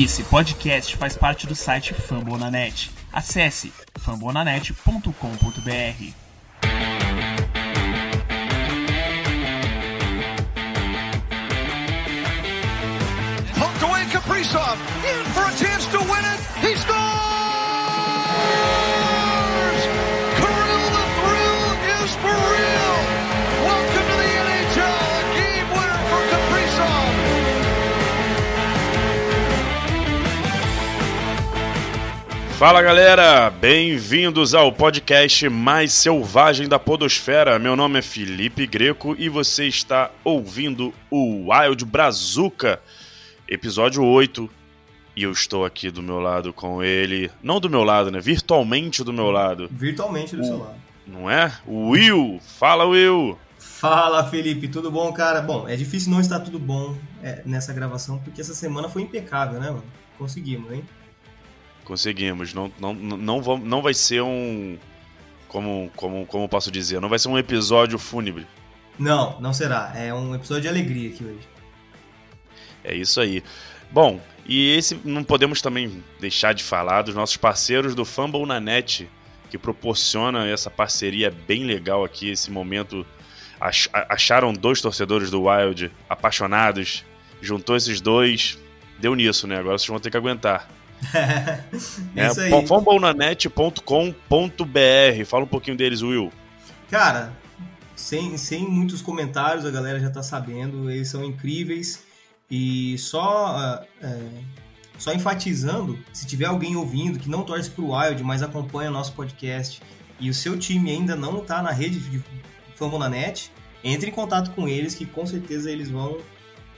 Esse podcast faz parte do site Fambonanet. Acesse fambonanet.com.br. Poked away Kaprizov. In for a Fala galera, bem-vindos ao podcast mais selvagem da Podosfera. Meu nome é Felipe Greco e você está ouvindo o Wild Brazuca, episódio 8. E eu estou aqui do meu lado com ele, não do meu lado, né? Virtualmente do meu lado, Virtualmente do seu lado. não é? O Will! Fala, Will! Fala, Felipe, tudo bom, cara? Bom, é difícil não estar tudo bom é, nessa gravação, porque essa semana foi impecável, né, mano? Conseguimos, hein? Conseguimos, não, não, não, não vai ser um. Como, como, como posso dizer? Não vai ser um episódio fúnebre. Não, não será. É um episódio de alegria aqui hoje. É isso aí. Bom, e esse não podemos também deixar de falar dos nossos parceiros do Fumble na Net, que proporciona essa parceria bem legal aqui, esse momento. Ach- acharam dois torcedores do Wild apaixonados, juntou esses dois, deu nisso, né? Agora vocês vão ter que aguentar. é isso aí. fumblenanet.com.br. Fala um pouquinho deles, Will. Cara, sem, sem muitos comentários, a galera já tá sabendo, eles são incríveis. E só, ah, é, só enfatizando, se tiver alguém ouvindo que não torce pro Wild, mas acompanha nosso podcast e o seu time ainda não tá na rede de Fambonanet, entre em contato com eles que com certeza eles vão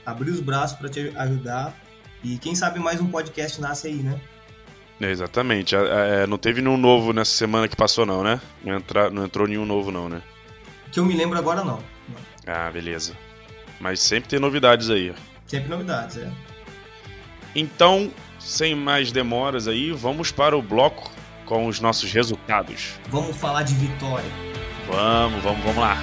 abrir os braços para te ajudar. E quem sabe mais um podcast nasce aí, né? Exatamente. É, é, não teve nenhum novo nessa semana que passou, não, né? Não, entra- não entrou nenhum novo, não, né? Que eu me lembro agora não. Não. Ah, beleza. Mas sempre tem novidades aí. Sempre novidades, é. Então, sem mais demoras aí, vamos para o bloco com os nossos resultados. Vamos falar de vitória. Vamos, vamos, vamos lá.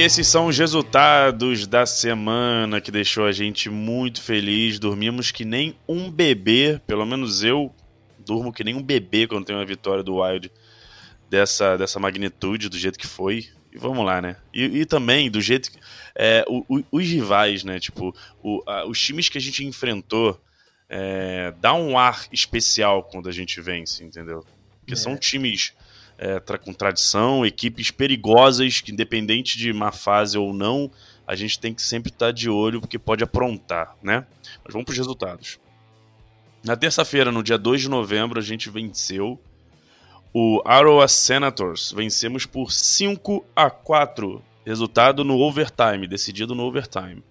Esses são os resultados da semana que deixou a gente muito feliz. Dormimos que nem um bebê, pelo menos eu durmo que nem um bebê quando tem uma vitória do Wild dessa, dessa magnitude, do jeito que foi. E vamos lá, né? E, e também do jeito que. é, o- o- os rivais, né? Tipo, o- a- os times que a gente enfrentou é, dá um ar especial quando a gente vence, entendeu? Porque É. são times é, tra- com tradição, equipes perigosas, que independente de má fase ou não, a gente tem que sempre estar de olho porque pode aprontar, né? Mas vamos para os resultados. Na terça-feira, no dia 2 de novembro, a gente venceu o Iowa Senators. Vencemos por 5 a 4. Resultado no overtime, decidido no overtime.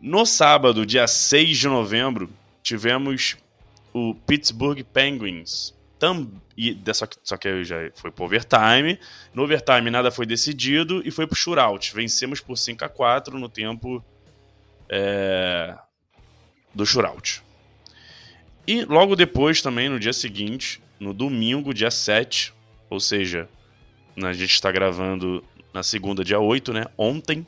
No sábado, dia 6 de novembro, tivemos o Pittsburgh Penguins. Tam, e, só, que, só que já foi pro overtime. No overtime nada foi decidido e foi pro shootout. Vencemos por 5 a 4 no tempo é, do shootout. E logo depois também, no dia seguinte, no domingo, dia 7, ou seja, a gente está gravando na segunda, dia 8, né? Ontem,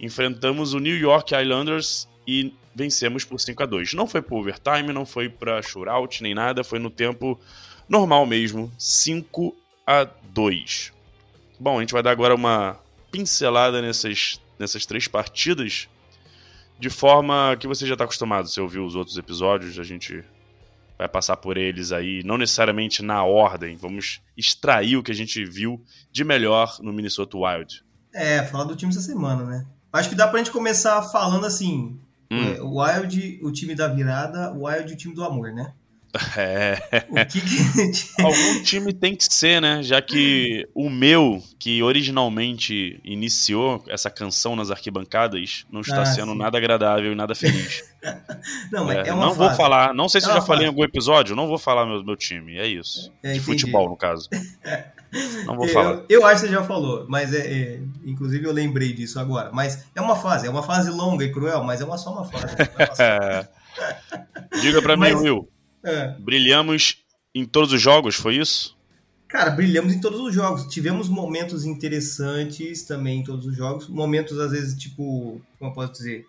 enfrentamos o New York Islanders e vencemos por 5 a 2 Não foi por overtime, não foi para shootout nem nada, foi no tempo normal mesmo, 5 a 2 Bom, a gente vai dar agora uma pincelada nessas, nessas três partidas, de forma que você já está acostumado, você ouviu os outros episódios, a gente vai passar por eles aí, não necessariamente na ordem, vamos extrair o que a gente viu de melhor no Minnesota Wild. É, falar do time essa semana, né? Acho que dá pra gente começar falando assim: Hum. é, o Wild, o time da virada, o Wild, o time do amor, né? É. Que que... Algum time tem que ser, né? Já que o meu, que originalmente iniciou essa canção nas arquibancadas, não está Ah, sendo sim. nada agradável e nada feliz. Não, É, é, uma não vou fase. falar, não sei se É eu já uma falei em fase. algum episódio, não vou falar meu, meu time, é isso. É, De futebol, no caso. Não vou Eu- falar. Eu, acho que você já falou, mas é, é- Inclusive eu lembrei disso agora. Mas é uma fase, é uma fase longa e cruel, mas é uma, só uma fase. Passar. É. Diga pra mim, Mas- Will, É. brilhamos em todos os jogos, foi isso? Cara, brilhamos em todos os jogos. Tivemos momentos interessantes também em todos os jogos. Momentos, às vezes, tipo, como eu posso dizer,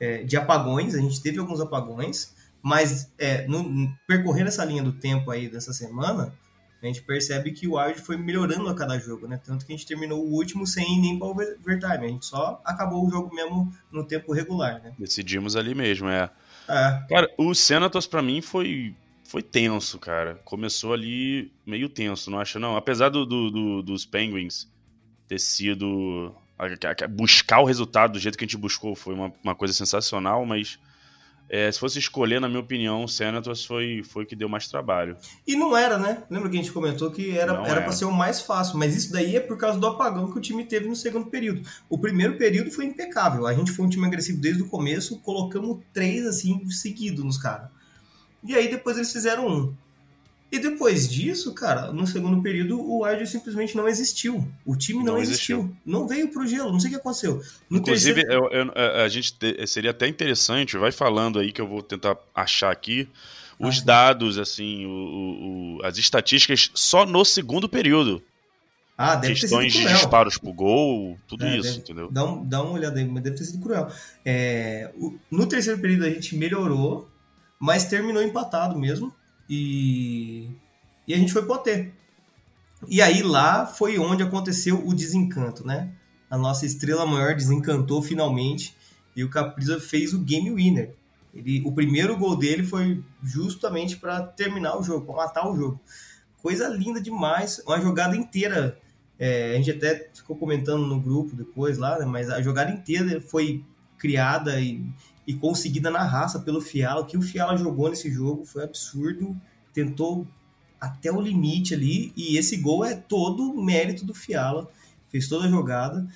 é, de apagões. A gente teve alguns apagões, mas é, no- percorrendo essa linha do tempo aí dessa semana, a gente percebe que o Wild foi melhorando a cada jogo, né? Tanto que a gente terminou o último sem nem para overtime. A gente só acabou o jogo mesmo no tempo regular, né? Decidimos ali mesmo, é. É, Cara, o Senators pra mim foi foi tenso, cara. Começou ali meio tenso, não acha não? Apesar do, do- do- dos Penguins ter sido buscar o resultado do jeito que a gente buscou foi uma, uma coisa sensacional, mas é, se fosse escolher, na minha opinião, o Senators foi foi o que deu mais trabalho. E não era, né? Lembra que a gente comentou que era para ser o mais fácil, mas isso daí é por causa do apagão que o time teve no segundo período. O primeiro período foi impecável. A gente foi um time agressivo desde o começo, colocamos três assim seguidos nos caras. E aí depois eles fizeram um. E depois disso, cara, no segundo período o Wild simplesmente não existiu. O time não, Não existiu. existiu. Não veio pro gelo, não sei o que aconteceu. No Inclusive, terceiro... eu- eu- a, gente te- seria até interessante, vai falando aí que eu vou tentar achar aqui os Ah, dados, assim, o- o- as estatísticas só no segundo período. Ah, deve ter questões sido de cruel. disparos pro gol, tudo É, isso, deve- entendeu? Dá, um- dá uma olhada aí, mas deve ter sido cruel. É, no terceiro período a gente melhorou, mas terminou empatado mesmo. E, e a gente foi pro OT. E aí lá foi onde aconteceu o desencanto, né? A nossa estrela maior desencantou finalmente e o Capriza fez o game winner. Ele, o primeiro gol dele foi justamente para terminar o jogo, para matar o jogo. Coisa linda demais, uma jogada inteira é, a gente até ficou comentando no grupo depois lá, né, mas a jogada inteira foi criada e, e conseguida na raça pelo Fiala. O que o Fiala jogou nesse jogo foi absurdo. Tentou até o limite ali. E esse gol é todo mérito do Fiala. Fez toda a jogada.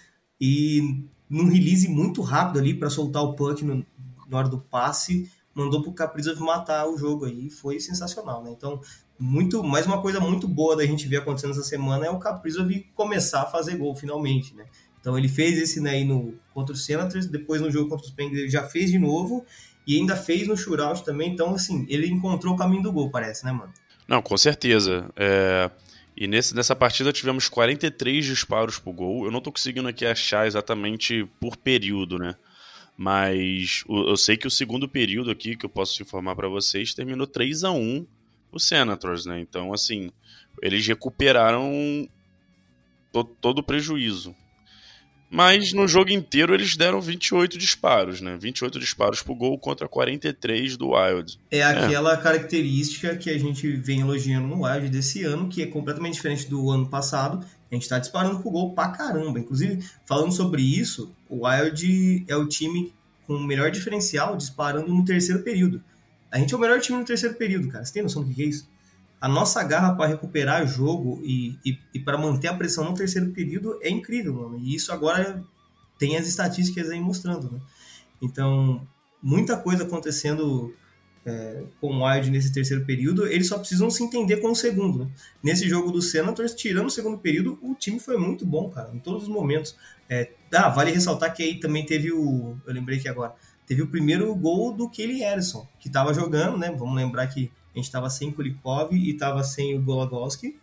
E num release muito rápido ali para soltar o puck no, na hora do passe, mandou pro Kaprizov matar o jogo aí. Foi sensacional, né? Então, muito, mais uma coisa muito boa da gente ver acontecendo essa semana é o Kaprizov começar a fazer gol finalmente, né? Então ele fez esse né, no, contra o Senators, depois no jogo contra os Penguins ele já fez de novo e ainda fez no shootout também. Então, assim, ele encontrou o caminho do gol, parece, né, mano? Não, com certeza. É, E nesse, nessa partida tivemos 43 disparos pro gol. Eu não tô conseguindo aqui achar exatamente por período, né? Mas eu sei que o segundo período aqui, que eu posso informar para vocês, terminou 3 a 1 o Senators, né? Então, assim, eles recuperaram to- todo o prejuízo. Mas no jogo inteiro eles deram 28 disparos, né? 28 disparos pro gol contra 43 do Wild. É aquela característica que a gente vem elogiando no Wild desse ano, que é completamente diferente do ano passado. A gente tá disparando pro gol pra caramba. Inclusive, falando sobre isso, o Wild é o time com o melhor diferencial disparando no terceiro período. A gente é o melhor time no terceiro período, cara. Você tem noção do que é isso? A nossa garra para recuperar jogo e, e, e para manter a pressão no terceiro período é incrível, mano. E isso agora tem as estatísticas aí mostrando, né? Então, muita coisa acontecendo é, com o Wild nesse terceiro período, eles só precisam se entender com o segundo. Né? Nesse jogo do Senators, tirando o segundo período, o time foi muito bom, cara, em todos os momentos. É, ah, vale ressaltar que aí também teve o. Eu lembrei que agora. Teve o primeiro gol do Kelly Harrison, que estava jogando, né? Vamos lembrar que a gente estava sem Kulikov e estava sem o Golagowski.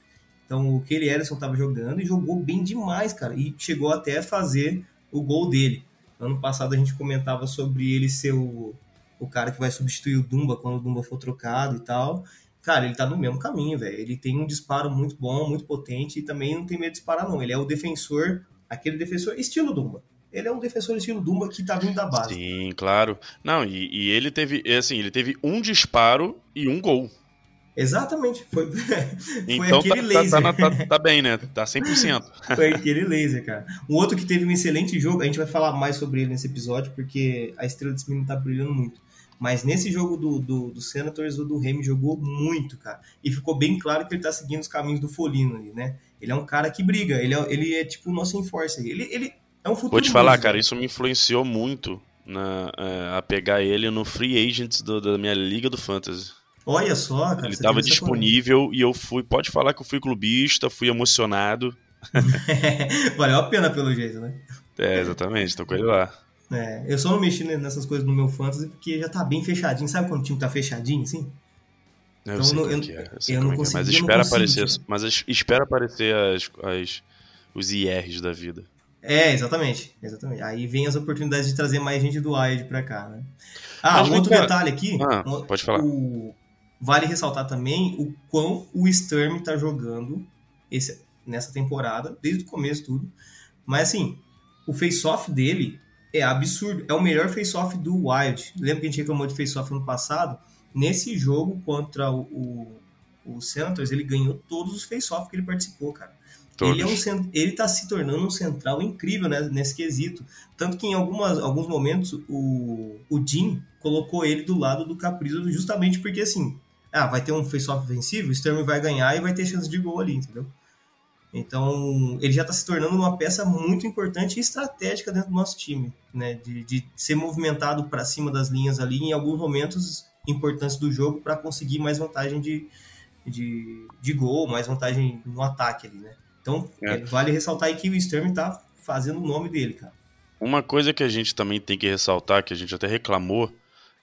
Então o Kelly Harrison estava jogando e jogou bem demais, cara. E chegou até a fazer o gol dele. Ano passado a gente comentava sobre ele ser o, o cara que vai substituir o Dumba quando o Dumba for trocado e tal. Cara, ele tá no mesmo caminho, velho. Ele tem um disparo muito bom, muito potente e também não tem medo de disparar, não. Ele é o defensor, aquele defensor estilo Dumba. Ele é um defensor estilo Dumba que tá vindo da base. Sim, claro. Não, e, e ele teve, assim, ele teve um disparo e um gol. Exatamente. Foi, foi Então aquele tá, tá, laser. tá, tá- tá bem, né? Tá 100%. Foi aquele laser, cara. Um outro que teve um excelente jogo, a gente vai falar mais sobre ele nesse episódio, porque a estrela desse menino tá brilhando muito. Mas nesse jogo do, do, do Senators, o do Remy jogou muito, cara. E ficou bem claro que ele tá seguindo os caminhos do Folino ali, né? Ele é um cara que briga, ele é, ele é tipo o nosso enforcer. Ele, ele é um futuro. Vou te falar, músico. cara, isso me influenciou muito na, é, a pegar ele no free agents do- da minha liga do Fantasy. Olha só, cara. ele você tava teve essa disponível e eu fui. Pode falar que eu fui clubista, fui emocionado. Valeu a pena pelo jeito, né? É, exatamente, tô com ele lá. É, eu só não mexi nessas coisas no meu fantasy porque já tá bem fechadinho. Sabe quando o time tá fechadinho, assim? Eu Então, sei não- eu- é, eu eu não é que é, Mas espera consigo, aparecer, tipo. mas es- espera aparecer as, as- os IRs da vida. É, exatamente, exatamente. Aí vem as oportunidades de trazer mais gente do Wild pra cá, né? Ah, um outro detalhe aqui. Ah, um- pode falar. o- vale ressaltar também o quão o Sturm tá jogando esse- nessa temporada, desde o começo tudo. Mas assim, o face-off dele é absurdo. É o melhor face-off do Wild. Lembra que a gente reclamou de face-off no passado? Nesse jogo contra o, o, o Senators, ele ganhou todos os face-off que ele participou, cara. Ele, é um, ele tá se tornando um central incrível né, nesse quesito. Tanto que em algumas, alguns momentos o, o Jim colocou ele do lado do Caprizo justamente porque assim, ah, vai ter um face-off ofensivo, o Sturm vai ganhar e vai ter chance de gol ali, entendeu? Então, ele já está se tornando uma peça muito importante e estratégica dentro do nosso time, né? De, de ser movimentado para cima das linhas ali em alguns momentos importantes do jogo para conseguir mais vantagem de, de, de gol, mais vantagem no ataque ali, né? Então, É. é, vale ressaltar aí que o Sturm tá fazendo o nome dele, cara. Uma coisa que a gente também tem que ressaltar, que a gente até reclamou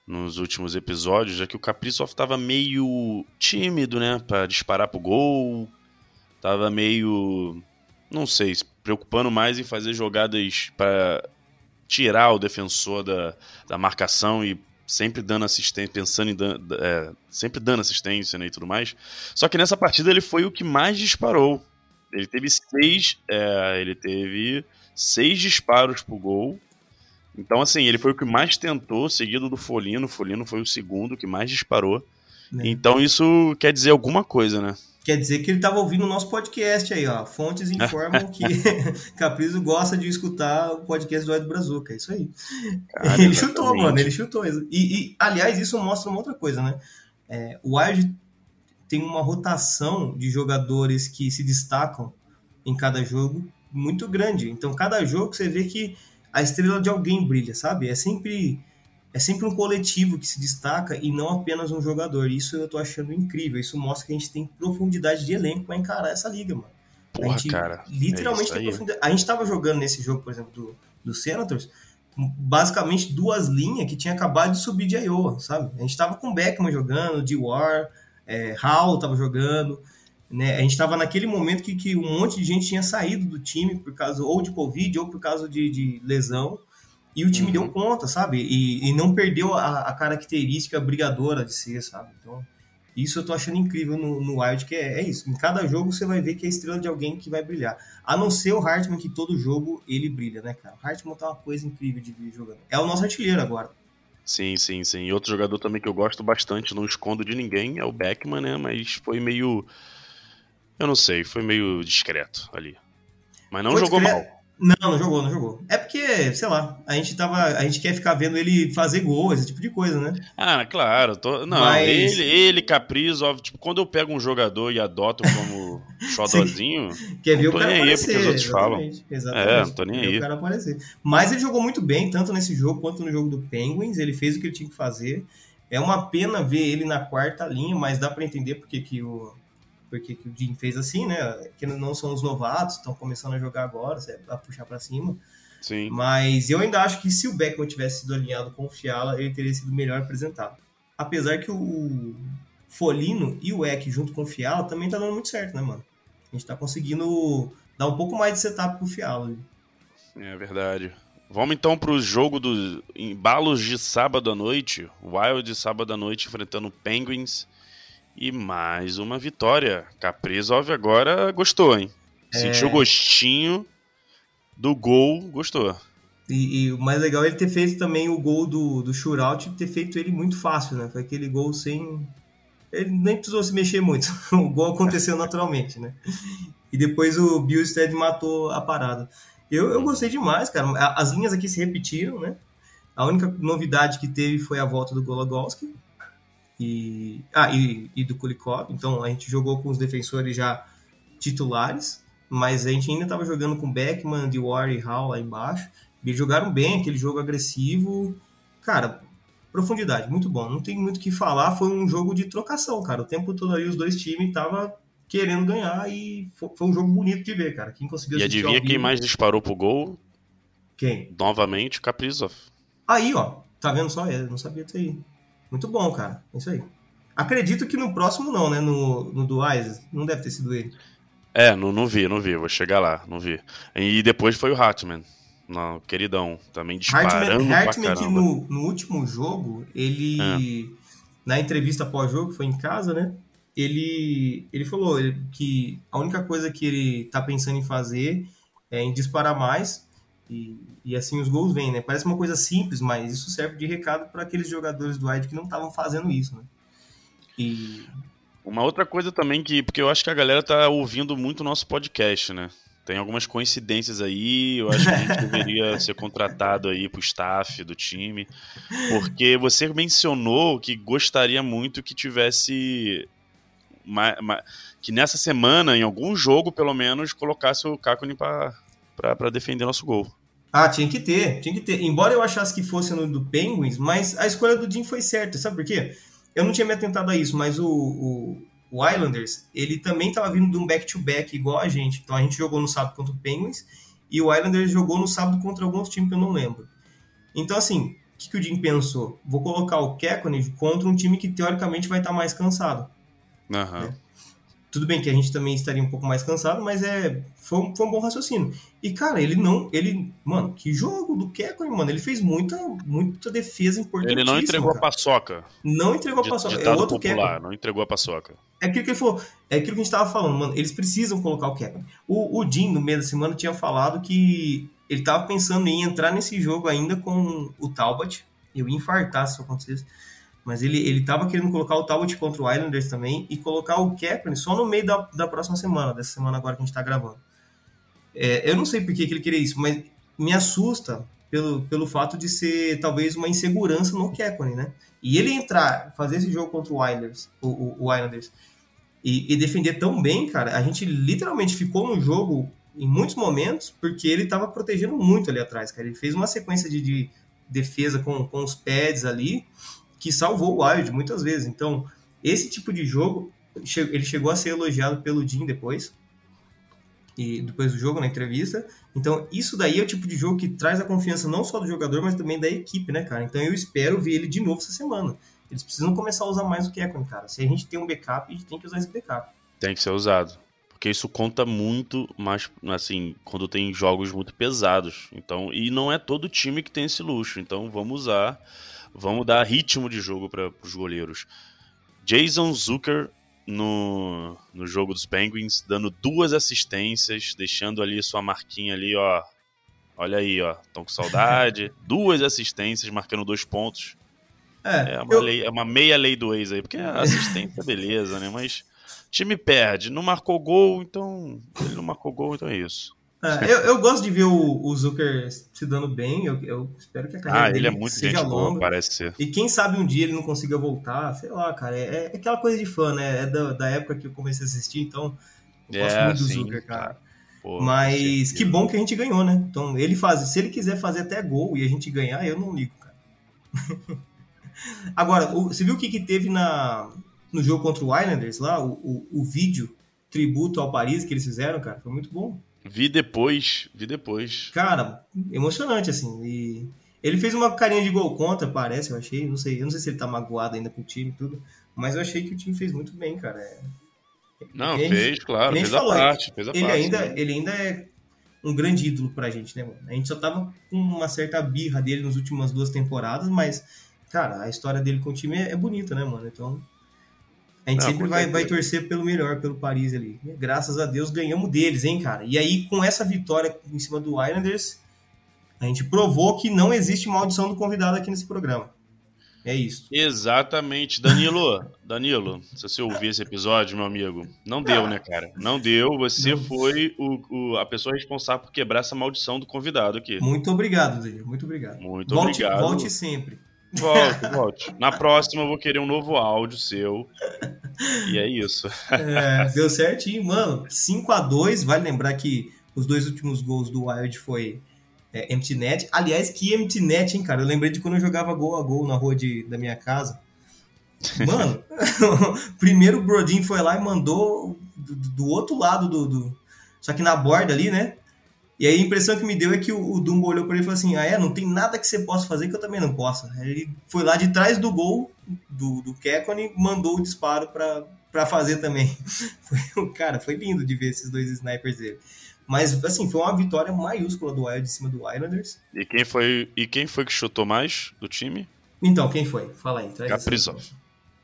nos últimos episódios, é que o Kaprizov tava meio tímido, né, Pra disparar pro gol. Tava meio, não sei, se preocupando mais em fazer jogadas para tirar o defensor da, da marcação e sempre dando assistência, pensando em dan- é, sempre dando assistência né, e tudo mais. Só que nessa partida ele foi o que mais disparou. Ele teve seis, é, ele teve seis disparos pro gol. Então, assim, ele foi o que mais tentou, seguido do Folino. Folino foi o segundo que mais disparou. né? Então, isso quer dizer alguma coisa, né? Quer dizer que ele estava ouvindo o nosso podcast aí, ó. Fontes informam que Caprizo gosta de escutar o podcast do Ed Brazuca. É isso aí. Cara, ele chutou, exatamente. mano. Ele chutou. E, e, aliás, isso mostra uma outra coisa, né? É, o Wild tem uma rotação de jogadores que se destacam em cada jogo muito grande. Então, cada jogo você vê que a estrela de alguém brilha, sabe? É sempre é sempre um coletivo que se destaca e não apenas um jogador. Isso eu tô achando incrível. Isso mostra que a gente tem profundidade de elenco para encarar essa liga, mano. a Porra, gente cara. literalmente é tem profundidade. A gente tava jogando nesse jogo, por exemplo, do, do Senators, basicamente duas linhas que tinha acabado de subir de Iowa, sabe? A gente tava com Beckman jogando, de War, é, Hall tava jogando, né? A gente tava naquele momento que, que um monte de gente tinha saído do time por causa ou de Covid ou por causa de, de lesão. E o time Uhum. deu conta, sabe? E, e não perdeu a, a característica brigadora de ser, sabe? Então, isso eu tô achando incrível no, no Wild, que é, é isso. Em cada jogo você vai ver que é a estrela de alguém que vai brilhar. A não ser o Hartman, que todo jogo ele brilha, né, cara? O Hartman tá uma coisa incrível de ver jogando. É o nosso artilheiro agora. Sim, sim, sim. E outro jogador também que eu gosto bastante, não escondo de ninguém, é o Beckman, né? Mas foi meio. Eu não sei, foi meio discreto ali. Mas não Foi jogou discreto. mal. Não, não jogou, não jogou. É porque, sei lá, a gente tava. A gente quer ficar vendo ele fazer gol, esse tipo de coisa, né? Ah, claro. Tô... Não, Mas- ele, ele, Caprizo, tipo, quando eu pego um jogador e adoto como xodózinho, Quer ver Não o tô cara nem aí aparecer. porque os outros falam. exatamente, Exatamente. É, não tô nem aí. o cara aparecer. Mas ele jogou muito bem, tanto nesse jogo quanto no jogo do Penguins. Ele fez o que ele tinha que fazer. É uma pena ver ele na quarta linha, mas dá pra entender porque que o, porque que o Jim fez assim, né? Que não são os novatos, estão começando a jogar agora, a puxar pra cima. sim. Mas eu ainda acho que se o Beckman tivesse sido alinhado com o Fiala, ele teria sido melhor apresentado. Apesar que o Folino e o Eck junto com o Fiala também tá dando muito certo, né, mano? A gente tá conseguindo dar um pouco mais de setup pro Fiala. ali. É verdade. Vamos então pro jogo dos embalos de sábado à noite. Wild de sábado à noite enfrentando Penguins. E mais uma vitória. Kaprizov agora gostou, hein? Sentiu o gostinho do gol, gostou. E, e o mais legal é ele ter feito também o gol do, do shootout, ter feito ele muito fácil, né? Foi aquele gol sem. Ele nem precisou se mexer muito. O gol aconteceu naturalmente, né? E depois o Billstead matou a parada. Eu, eu gostei demais, cara. As linhas aqui se repetiram, né? A única novidade que teve foi a volta do Gologowski e, ah, e, e do Kulikov. Então a gente jogou com os defensores já titulares, mas a gente ainda estava jogando com Beckman, Dewar e Hall lá embaixo. Eles jogaram bem aquele jogo agressivo. Cara, profundidade, muito bom. Não tem muito o que falar. Foi um jogo de trocação, cara. O tempo todo aí os dois times estavam querendo ganhar e foi, um jogo bonito de ver, cara. Quem conseguiu E adivinha quem mais disparou pro gol? Quem? Novamente, Kaprizov. Aí, ó. Tá vendo só? Eu não sabia disso aí. Muito bom, cara. É isso aí. Acredito que no próximo não, né? No, no do Isis. Não deve ter sido ele. É, não, não vi, não vi. Vou chegar lá, não vi. E depois foi o Hartman. Não, queridão, também disparando Hartman, Hartman que no, no último jogo, ele... É. Na entrevista pós-jogo, foi em casa, né? Ele, ele falou que a única coisa que ele tá pensando em fazer é em disparar mais e, e assim os gols vêm, né? Parece uma coisa simples, mas isso serve de recado para aqueles jogadores do Wide que não estavam fazendo isso, né? E... Uma outra coisa também que, porque eu acho que a galera tá ouvindo muito o nosso podcast, né? Tem algumas coincidências aí, eu acho que a gente deveria ser contratado aí pro staff do time, porque você mencionou que gostaria muito que tivesse uma, uma, que nessa semana, em algum jogo, pelo menos, colocasse o Kakuni para defender nosso gol. Ah, tinha que ter, tinha que ter. Embora eu achasse que fosse no do Penguins, mas a escolha do Jim foi certa, sabe por quê? Eu não tinha me atentado a isso, mas o, o, o Islanders, ele também estava vindo de um back-to-back -back igual a gente. Então a gente jogou no sábado contra o Penguins e o Islanders jogou no sábado contra algum outro time que eu não lembro. Então, assim, o que, que o Jim pensou? Vou colocar o Kekkonen contra um time que teoricamente vai estar tá mais cansado. Uhum. Né? Tudo bem que a gente também estaria um pouco mais cansado, mas é foi um, foi um bom raciocínio. E, cara, ele não. ele Mano, que jogo do Kekkonen, mano. Ele fez muita, muita defesa importante. Ele não entregou cara. a paçoca. Não entregou a paçoca. É outro popular, não entregou a paçoca. É aquilo que ele falou. É aquilo que a gente tava falando, mano. Eles precisam colocar o Kekkonen. O, o Jim, no meio da semana, tinha falado que ele tava pensando em entrar nesse jogo ainda com o Talbot. Eu ia infartar se isso acontecesse. Mas ele, ele tava querendo colocar o Talbot contra o Islanders também e colocar o Kaepernick só no meio da, da próxima semana, dessa semana agora que a gente tá gravando. É, eu não sei por que, que ele queria isso, mas me assusta pelo, pelo fato de ser talvez uma insegurança no Kaepernick, né? E ele entrar, fazer esse jogo contra o Islanders, o, o, o Islanders e, e, defender tão bem, cara, a gente literalmente ficou no jogo em muitos momentos porque ele tava protegendo muito ali atrás, cara. Ele fez uma sequência de, de defesa com, com os pads ali que salvou o Wild muitas vezes. Então, esse tipo de jogo, ele chegou a ser elogiado pelo Jim depois, e depois do jogo, na entrevista. Então, isso daí é o tipo de jogo que traz a confiança não só do jogador, mas também da equipe, né, cara? Então, eu espero ver ele de novo essa semana. Eles precisam começar a usar mais o Kekon, cara. Se a gente tem um backup, a gente tem que usar esse backup. Tem que ser usado. Porque isso conta muito, mas assim, quando tem jogos muito pesados. Então, e não é todo time que tem esse luxo. Então, vamos usar Vamos dar ritmo de jogo para os goleiros. Jason Zucker no, no jogo dos Penguins, dando duas assistências, deixando ali sua marquinha ali, ó. Olha aí, ó. Estão com saudade. duas assistências, marcando dois pontos. É, é, uma, eu... lei, é uma meia lei do ex aí, porque a assistência, beleza, né? Mas time perde, não marcou gol, então. Ele não marcou gol, então é isso. É, eu, eu, gosto de ver o, o, Zucker se dando bem. Eu, eu espero que a carreira ah, dele ele é muito seja longa. Boa, parece ser. E quem sabe um dia ele não consiga voltar. Sei lá, cara. É, é aquela coisa de fã, né? É da, da, época que eu comecei a assistir, então. Eu gosto é, muito do sim, Zucker, cara. Pô, Mas que bom que a gente ganhou, né? Então, ele faz. Se ele quiser fazer até gol e a gente ganhar, eu não ligo, cara. Agora, você viu o que, que teve na, no jogo contra o Islanders lá? O, o, o vídeo tributo ao Paris que eles fizeram, cara? Foi muito bom. Vi depois, vi depois. Cara, emocionante, assim. E ele fez uma carinha de gol contra, parece, eu achei. Não sei, eu não sei se ele tá magoado ainda com o time e tudo. Mas eu achei que o time fez muito bem, cara. É... Não, fez, claro, fez a, parte, fez a ele parte. Ainda, né? Ele ainda é um grande ídolo pra gente, né, mano? A gente só tava com uma certa birra dele nas últimas duas temporadas, mas, cara, a história dele com o time é, é bonita, né, mano? Então, a gente não, sempre vai, vai torcer pelo melhor, pelo Paris ali. Graças a Deus ganhamos deles, hein, cara? E aí, com essa vitória em cima do Islanders, a gente provou que não existe maldição do convidado aqui nesse programa. É isso. Exatamente. Danilo, Danilo, se você ouvir esse episódio, meu amigo, não deu, né, cara? Não deu. Você Não. foi o, o- a pessoa responsável por quebrar essa maldição do convidado aqui. Muito obrigado, Danilo. Muito obrigado. Muito volte, obrigado. volte sempre. Volte, volte. Na próxima eu vou querer um novo áudio seu. E é isso. É, deu certinho, mano. 5 a 2 Vale lembrar que os dois últimos gols do Wild foi é, empty net. Aliás, que empty net, hein, cara? Eu lembrei de quando eu jogava gol a gol na rua de, da minha casa. Mano, primeiro o Brodin foi lá e mandou do, do outro lado do, do- Só que na borda ali, né? E aí a impressão que me deu é que o, o Dumbo olhou pra ele e falou assim: Ah, é? Não tem nada que você possa fazer que eu também não possa. Ele foi lá de trás do gol do, do e mandou o disparo pra, pra fazer também. Foi, cara, foi lindo de ver esses dois snipers dele. Mas, assim, foi uma vitória maiúscula do Wild em cima do Islanders. E quem foi, e quem foi que chutou mais do time? Então, quem foi? Fala aí. Traz informação.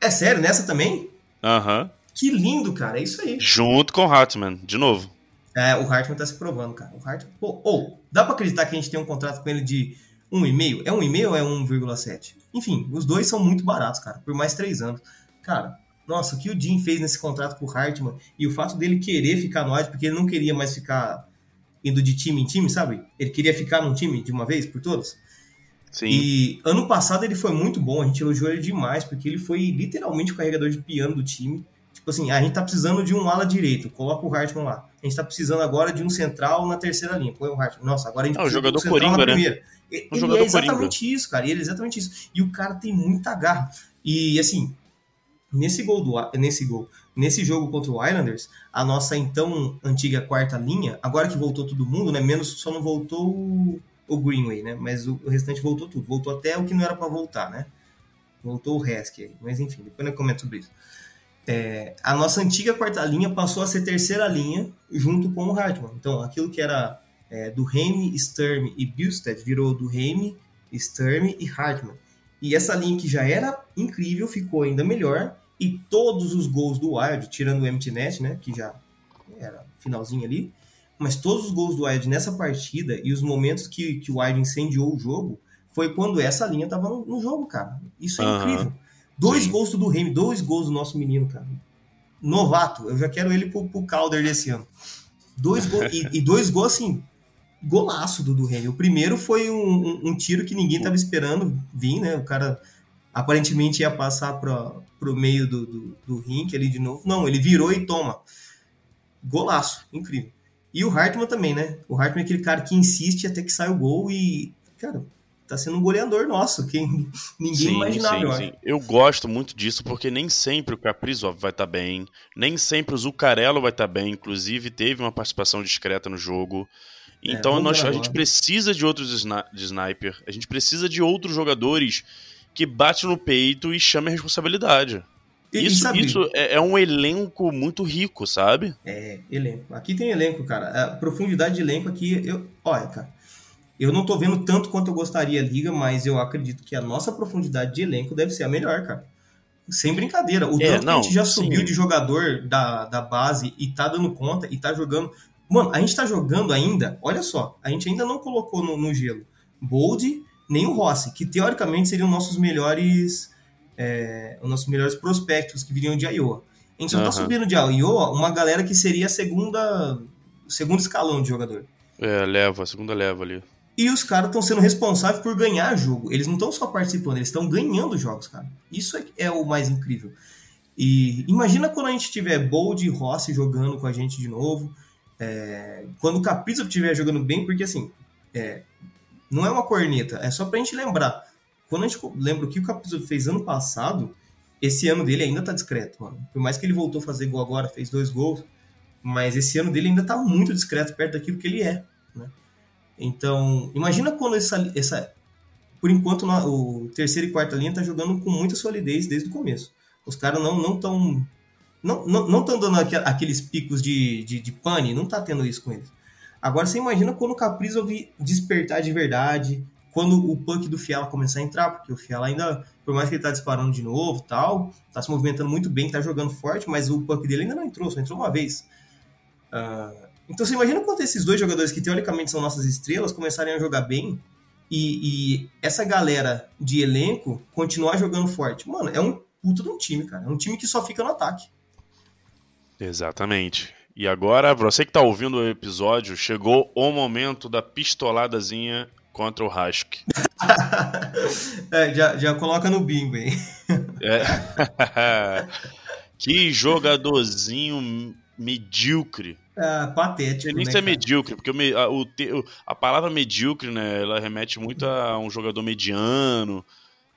É sério? Nessa também? Aham. Que lindo, cara. É isso aí. Junto com o Hartman, de novo. É, o Hartman tá se provando, cara. O Hartman... Ou, dá pra acreditar que a gente tem um contrato com ele de 1,5? É 1,5 ou é 1,7? Enfim, os dois são muito baratos, cara. Por mais três anos. Cara, nossa, o que o Jim fez nesse contrato com o Hartman e o fato dele querer ficar no Wild, porque ele não queria mais ficar indo de time em time, sabe? Ele queria ficar num time de uma vez por todas. Sim. E ano passado ele foi muito bom, a gente elogiou ele demais, porque ele foi literalmente o carregador de piano do time. Tipo assim, a gente tá precisando de um ala direito, coloca o Hartman lá. A gente tá precisando agora de um central na terceira linha, põe o Hartman. Nossa, agora a gente É, o jogador um central coringa, na né? primeira. Um Ele jogador é exatamente isso, cara, ele é exatamente isso. E o cara tem muita garra. E assim, nesse gol do nesse gol, nesse jogo contra o Islanders, a nossa então antiga quarta linha, agora que voltou todo mundo, né, menos só não voltou o, o Greenway, né, mas o, o restante voltou tudo, voltou até o que não era pra voltar, né? Voltou o Heskey aí, mas enfim, depois eu comento sobre isso. É, a nossa antiga quarta linha passou a ser terceira linha junto com o Hartman. Então, aquilo que era é, do Heine, Sturm e Billstead virou do Heine, Sturm e Hartman. E essa linha que já era incrível ficou ainda melhor. E todos os gols do Wild, tirando o empty net, né, que já era finalzinho ali, mas todos os gols do Wild nessa partida e os momentos que, que o Wild incendiou o jogo foi quando essa linha tava no, no jogo, cara. Isso é Aham. incrível. Dois Sim. gols do Remy, dois gols do nosso menino, cara. Novato, eu já quero ele pro, pro Calder desse ano. Dois gols, e, e dois gols assim, golaço do, do Remy. O primeiro foi um, um- um tiro que ninguém tava esperando vir, né? O cara aparentemente ia passar pro, pro meio do, do, do rink ali de novo. Não, ele virou e toma. Golaço, incrível. E o Hartman também, né? O Hartman é aquele cara que insiste até que sai o gol e, cara, tá sendo um goleador nosso, que ninguém imaginava, eu acho. Eu gosto muito disso porque nem sempre o Kaprizov vai estar bem, nem sempre o Zuccarello vai estar bem, inclusive teve uma participação discreta no jogo. É, Então vamos nós, a gente precisa de outros sna- de sniper, a gente precisa de outros jogadores que batem no peito e chamem a responsabilidade. E- e isso sabe- isso é, é um elenco muito rico, sabe? É, elenco. Aqui tem elenco, cara. A profundidade de elenco aqui, eu, olha, cara. Eu não tô vendo tanto quanto eu gostaria a liga, mas eu acredito que a nossa profundidade de elenco deve ser a melhor, cara. Sem brincadeira. O É, tanto que a não, gente já sim. subiu de jogador da, da base e tá dando conta e tá jogando. Mano, a gente tá jogando ainda, olha só, a gente ainda não colocou no, no gelo Bold nem o Rossi, que teoricamente seriam nossos melhores. É, os nossos melhores prospectos que viriam de Iowa. A gente só tá Aham. subindo de Iowa uma galera que seria a segunda. segundo escalão de jogador. É, leva, a segunda leva ali. E os caras estão sendo responsáveis por ganhar jogo. Eles não estão só participando, eles estão ganhando jogos, cara. Isso é, é o mais incrível. E imagina quando a gente tiver Bold e Rossi jogando com a gente de novo. é, quando o Kaprizov estiver jogando bem, porque assim, é, não é uma corneta, é só pra gente lembrar. Quando a gente lembra o que o Kaprizov fez ano passado, esse ano dele ainda tá discreto, mano. Por mais que ele voltou a fazer gol agora, fez dois gols, mas esse ano dele ainda tá muito discreto perto daquilo que ele é. Então, imagina quando essa, essa por enquanto o terceiro e quarta linha tá jogando com muita solidez desde o começo. Os caras não não tão não não não tão dando aqueles picos de, de, de pane, não tá tendo isso com eles. Agora você imagina quando o Kaprizov despertar de verdade, quando o puck do Fiala começar a entrar, porque o Fiala ainda, por mais que ele tá disparando de novo, tal, tá se movimentando muito bem, tá jogando forte, mas o puck dele ainda não entrou, só entrou uma vez. Ah, então você imagina quando esses dois jogadores que teoricamente são nossas estrelas começarem a jogar bem, e, e essa galera de elenco continuar jogando forte. Mano, é um puta de um time, cara. É um time que só fica no ataque. Exatamente. E agora, você que tá ouvindo o episódio, chegou o momento da pistoladazinha contra o Rask. é, já, já coloca no bingo, hein? É. que jogadorzinho medíocre. É, patético. Nem né, cara? medíocre, porque o, a, o, a palavra medíocre, né, ela remete muito a um jogador mediano,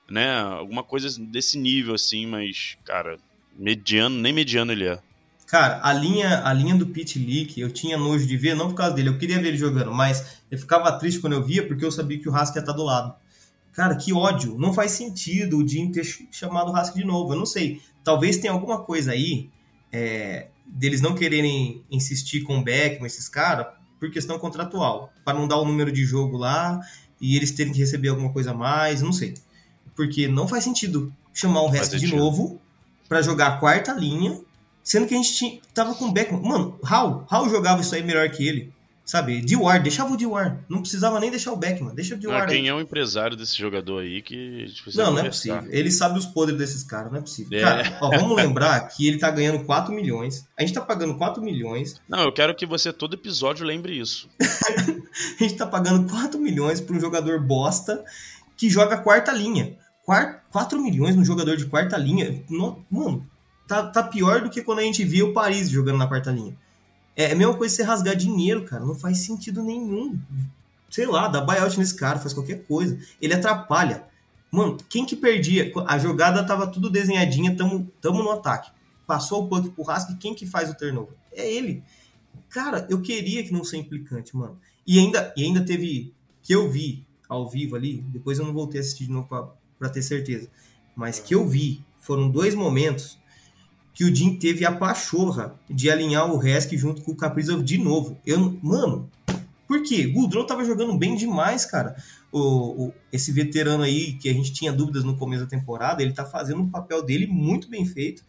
né? Alguma coisa desse nível, assim, mas, cara, mediano, nem mediano ele é. Cara, a linha, a linha do Pit Leak, eu tinha nojo de ver, não por causa dele, eu queria ver ele jogando, mas eu ficava triste quando eu via, porque eu sabia que o Hask ia estar do lado. Cara, que ódio. Não faz sentido o Jim ter chamado o Hask de novo. Eu não sei. Talvez tenha alguma coisa aí é, deles não quererem insistir com o Beckman, esses caras, por questão contratual. para não dar o número de jogo lá e eles terem que receber alguma coisa a mais, não sei. Porque não faz sentido chamar o Hask de novo para jogar a quarta linha Sendo que a gente tinha, tava com o Beckman. Mano, Hal, Hal jogava isso aí melhor que ele. Sabe? Diwar, deixava o Diwar. Não precisava nem deixar o Beckman. Deixa o Diwar ah, quem aí. é o empresário desse jogador aí que tipo, Não, não é possível. Ele sabe os podres desses caras, não é possível. É. Cara, ó, vamos lembrar que ele tá ganhando 4 milhões. A gente tá pagando 4 milhões. Não, eu quero que você todo episódio lembre isso. a gente tá pagando 4 milhões pra um jogador bosta que joga quarta linha. 4 milhões num jogador de quarta linha. Mano, tá, tá pior do que quando a gente via o Paris jogando na quarta linha. É a mesma coisa você rasgar dinheiro, cara. Não faz sentido nenhum. Sei lá, dá buyout nesse cara, faz qualquer coisa. Ele atrapalha. Mano, quem que perdia? A jogada tava tudo desenhadinha, tamo, tamo no ataque. Passou o puck pro Rask, quem que faz o turnover? É ele. Cara, eu queria que não seja implicante, mano. E ainda, e ainda teve, que eu vi ao vivo ali, depois eu não voltei a assistir de novo pra, pra ter certeza, mas que eu vi, foram dois momentos que o Jim teve a pachorra de alinhar o Resk junto com o Kaprizov de novo. Eu, mano, por quê? Goudreau tava jogando bem demais, cara. O, o, esse veterano aí, que a gente tinha dúvidas no começo da temporada, ele tá fazendo um papel dele muito bem feito.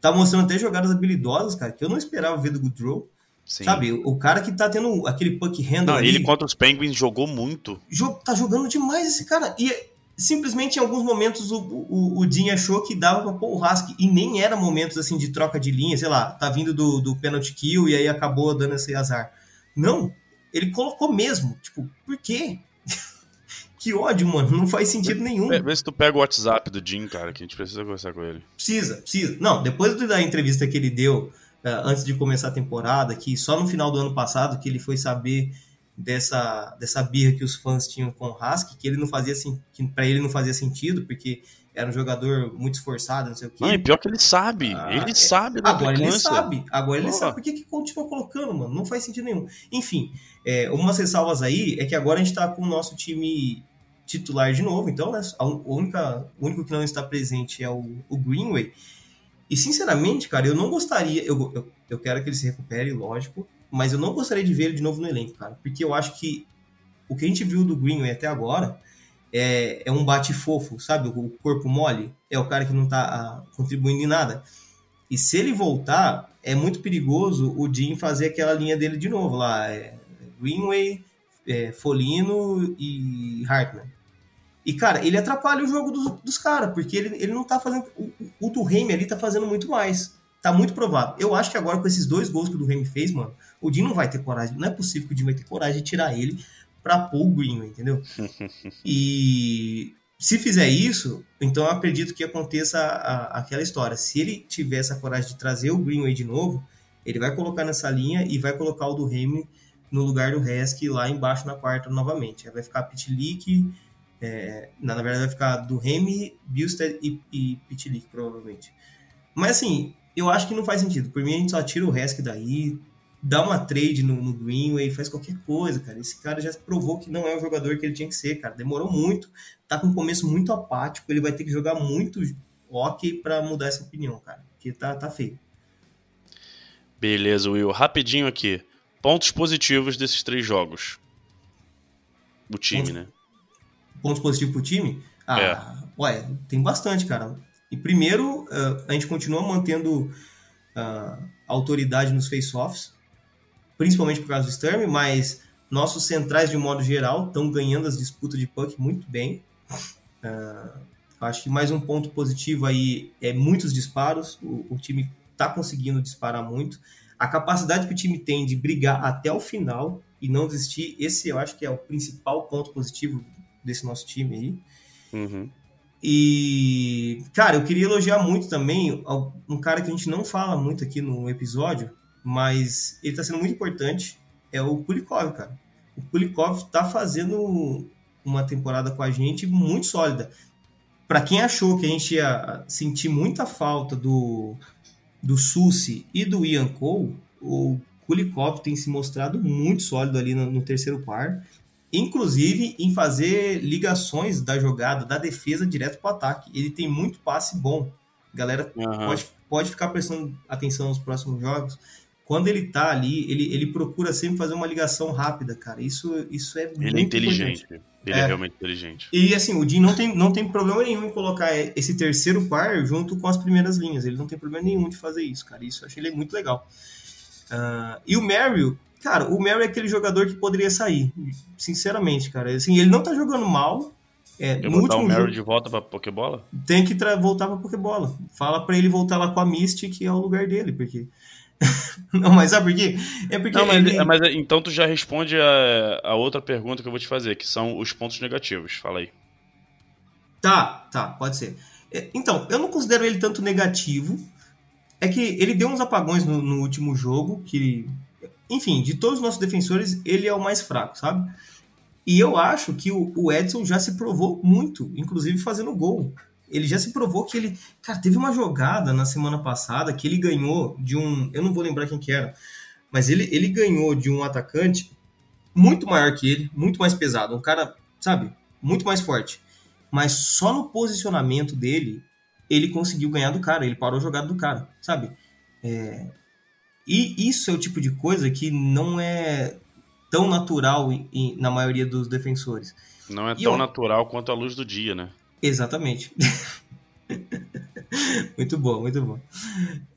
Tá mostrando até jogadas habilidosas, cara, que eu não esperava ver do Goudreau. Sim. Sabe, o cara que tá tendo aquele puck handle. Não, ali, ele contra os Penguins jogou muito. Tá jogando demais esse cara. E simplesmente em alguns momentos o, o, o Jim achou que dava pra pôr o Rask e nem era momentos assim de troca de linha, sei lá, tá vindo do, do penalty kill e aí acabou dando esse azar. Não, ele colocou mesmo. Tipo, por quê? que ódio, mano. Não faz sentido nenhum. Vê, vê se tu pega o WhatsApp do Jim, cara, que a gente precisa conversar com ele. Precisa, precisa. Não, depois da entrevista que ele deu uh, antes de começar a temporada, que só no final do ano passado que ele foi saber dessa, dessa birra que os fãs tinham com o Husky, que ele não fazia assim, que para ele não fazia sentido, porque era um jogador muito esforçado, não sei o quê. Não, e pior que ele sabe, ah, ele é, sabe Agora ele sabe, agora ele sabe. Por que, que continua colocando, mano? Não faz sentido nenhum. Enfim, é, umas ressalvas aí é que agora a gente tá com o nosso time titular de novo, então, né? A única, o único que não está presente é o, o Greenway. E, sinceramente, cara, eu não gostaria, eu, eu, eu quero que ele se recupere, lógico, mas eu não gostaria de ver ele de novo no elenco, cara, porque eu acho que o que a gente viu do Greenway até agora é, é um bate fofo, sabe? O corpo mole é o cara que não tá ah, contribuindo em nada. E se ele voltar, é muito perigoso o Jim fazer aquela linha dele de novo lá. É Greenway, é, Folino e Hartman. E, cara, ele atrapalha o jogo dos, dos caras, porque ele, ele não tá fazendo. O, o Reime ali tá fazendo muito mais. Tá muito provável. Eu acho que agora com esses dois gols que o Remy fez, mano, o Jim não vai ter coragem. Não é possível que o Jim vai ter coragem de tirar ele pra pôr o Greenway, entendeu? e se fizer isso, então eu acredito que aconteça a, a, aquela história. Se ele tiver essa coragem de trazer o Greenway de novo, ele vai colocar nessa linha e vai colocar o do Remy no lugar do Resk lá embaixo na quarta novamente. Aí vai ficar Pitlick, é, na verdade vai ficar do Remy, Bilstead e, e Pitlick, provavelmente. Mas assim, eu acho que não faz sentido. Por mim, a gente só tira o Resk daí, dá uma trade no, no Greenway, faz qualquer coisa, cara. Esse cara já provou que não é o jogador que ele tinha que ser, cara. Demorou muito, tá com um começo muito apático, ele vai ter que jogar muito hockey para mudar essa opinião, cara. Porque tá, tá feio. Beleza, Will. Rapidinho aqui. Pontos positivos desses três jogos. O time, pontos, né? Pontos positivos pro time? Ah, é. ué, tem bastante, cara. E primeiro, uh, a gente continua mantendo uh, autoridade nos face-offs, principalmente por causa do Sturm, mas nossos centrais, de modo geral, estão ganhando as disputas de puck muito bem. Uh, acho que mais um ponto positivo aí é muitos disparos. O, o time está conseguindo disparar muito. A capacidade que o time tem de brigar até o final e não desistir, esse eu acho que é o principal ponto positivo desse nosso time aí. Uhum. E, cara, eu queria elogiar muito também um cara que a gente não fala muito aqui no episódio, mas ele tá sendo muito importante, é o Kulikov, cara. O Kulikov tá fazendo uma temporada com a gente muito sólida. Para quem achou que a gente ia sentir muita falta do, do Susi e do Ian Cole, o Kulikov tem se mostrado muito sólido ali no, no terceiro par inclusive em fazer ligações da jogada, da defesa direto para o ataque. Ele tem muito passe bom. Galera uhum. pode, pode ficar prestando atenção nos próximos jogos. Quando ele tá ali, ele, ele procura sempre fazer uma ligação rápida, cara. Isso, isso é ele muito é inteligente. Importante. Ele é. é. realmente inteligente. E assim, o Dean não tem, não tem problema nenhum em colocar esse terceiro par junto com as primeiras linhas. Ele não tem problema nenhum de fazer isso, cara. Isso eu achei ele muito legal. Uh, e o Merrill, Cara, o Mary é aquele jogador que poderia sair. Sinceramente, cara. Assim, ele não tá jogando mal. É, Eu no botar último o Mary jogo, de volta pra Pokébola? Tem que voltar pra Pokébola. Fala pra ele voltar lá com a Misty, que é o lugar dele, porque. não, mas sabe por quê? É porque. Não, mas, ele... mas então tu já responde a, a outra pergunta que eu vou te fazer, que são os pontos negativos. Fala aí. Tá, tá, pode ser. É, então, eu não considero ele tanto negativo. É que ele deu uns apagões no, no último jogo, que enfim, de todos os nossos defensores, ele é o mais fraco, sabe? E eu acho que o, Edson já se provou muito, inclusive fazendo gol. Ele já se provou que ele. Cara, teve uma jogada na semana passada que ele ganhou de um. Eu não vou lembrar quem que era, mas ele, ele ganhou de um atacante muito maior que ele, muito mais pesado. Um cara, sabe, muito mais forte. Mas só no posicionamento dele, ele conseguiu ganhar do cara. Ele parou a jogada do cara, sabe? É, e isso é o tipo de coisa que não é tão natural em, na maioria dos defensores. Não é e tão eu... natural quanto a luz do dia, né? Exatamente. muito bom, muito bom.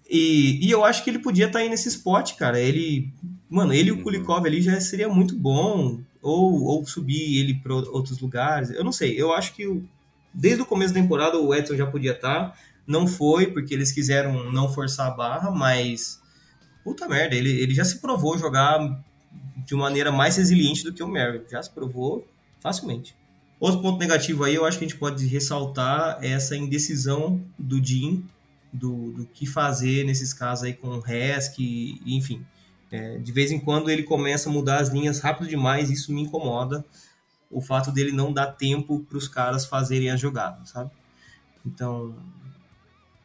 E, e eu acho que ele podia estar tá aí nesse spot, cara. Ele, mano, ele e o uhum. Kulikov ali já seria muito bom. Ou, ou subir ele para outros lugares. Eu não sei. Eu acho que desde o começo da temporada o Edson já podia estar. Tá. Não foi, porque eles quiseram não forçar a barra, mas puta merda, ele, ele já se provou jogar de maneira mais resiliente do que o Merrill. Já se provou facilmente. Outro ponto negativo aí, eu acho que a gente pode ressaltar essa indecisão do Jim do, do que fazer nesses casos aí com o Resk, enfim. É, de vez em quando ele começa a mudar as linhas rápido demais, isso me incomoda. O fato dele não dar tempo para os caras fazerem as jogadas, sabe? Então,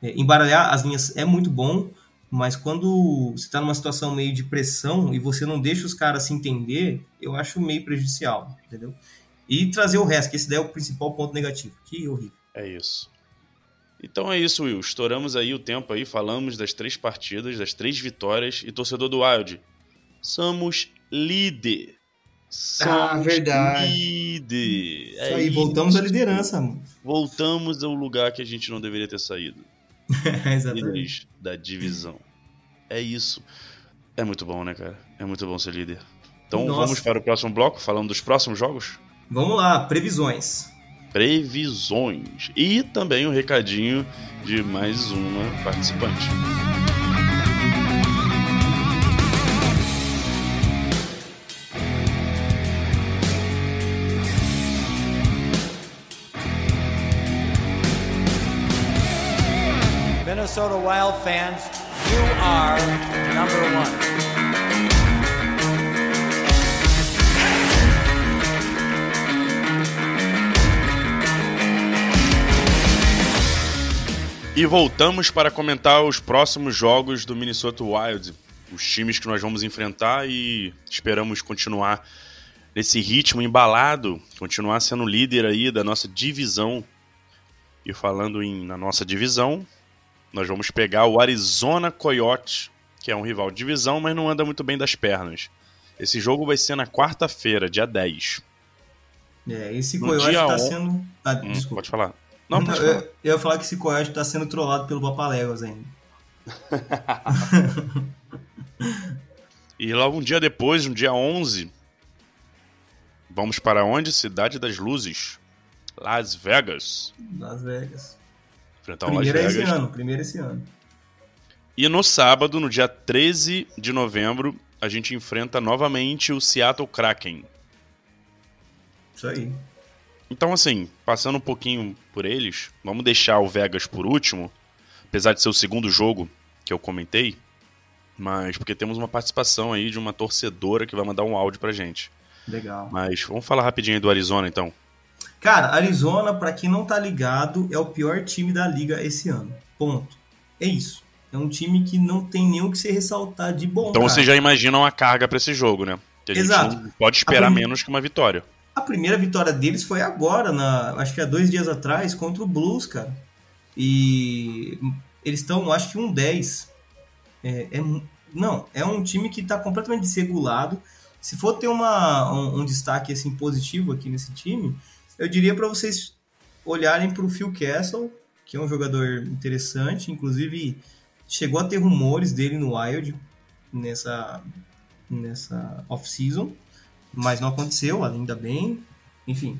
é, embaralhar as linhas é muito bom, mas quando você está numa situação meio de pressão e você não deixa os caras se entender, eu acho meio prejudicial, entendeu? E trazer o resto, que esse daí é o principal ponto negativo. Que horrível. É isso. Então é isso, Will. Estouramos aí o tempo aí, falamos das três partidas, das três vitórias. E torcedor do Wild, somos líder. Somos ah, verdade. líder. É isso aí, voltamos à liderança. Mano. Voltamos ao lugar que a gente não deveria ter saído. Exatamente. da divisão. É isso. É muito bom, né, cara? É muito bom ser líder. Então Nossa. vamos para o próximo bloco, falando dos próximos jogos? Vamos lá, previsões. Previsões. E também o um recadinho de mais uma participante. Minnesota Wild fans, you are number one. E voltamos para comentar os próximos jogos do Minnesota Wild, os times que nós vamos enfrentar e esperamos continuar nesse ritmo embalado, continuar sendo líder aí da nossa divisão. E falando em, na nossa divisão, nós vamos pegar o Arizona Coyote, que é um rival de divisão, mas não anda muito bem das pernas. Esse jogo vai ser na quarta-feira, dia 10. É, esse Coyote tá sendo. Ah, hum, desculpa. Pode falar. Não, falar. Eu, eu ia falar que esse Coyote tá sendo trollado pelo Papaléguas ainda. e logo um dia depois, no dia 11, vamos para onde? Cidade das Luzes. Las Vegas. Las Vegas. Enfrentar Primeiro é Las esse Vegas. ano, primeiro esse ano. E no sábado, no dia 13 de novembro, a gente enfrenta novamente o Seattle Kraken. Isso aí. Então, assim, passando um pouquinho por eles, vamos deixar o Vegas por último, apesar de ser o segundo jogo que eu comentei, mas porque temos uma participação aí de uma torcedora que vai mandar um áudio pra gente. Legal. Mas vamos falar rapidinho aí do Arizona, então. Cara, Arizona, pra quem não tá ligado, é o pior time da liga esse ano. Ponto. É isso. É um time que não tem nem o que se ressaltar de bom. Então cara. vocês já imaginam a carga pra esse jogo, né? Que a gente Exato. não pode esperar menos que uma vitória. A primeira vitória deles foi agora, na, acho que há dois dias atrás, contra o Blues, cara. E eles estão, acho que um 10. É, é não, é um time que está completamente desregulado. Se for ter uma, um, um destaque assim, positivo aqui nesse time, eu diria para vocês olharem para o Phil Castle, que é um jogador interessante. Inclusive, chegou a ter rumores dele no Wild nessa, nessa off-season mas não aconteceu, ainda bem. Enfim.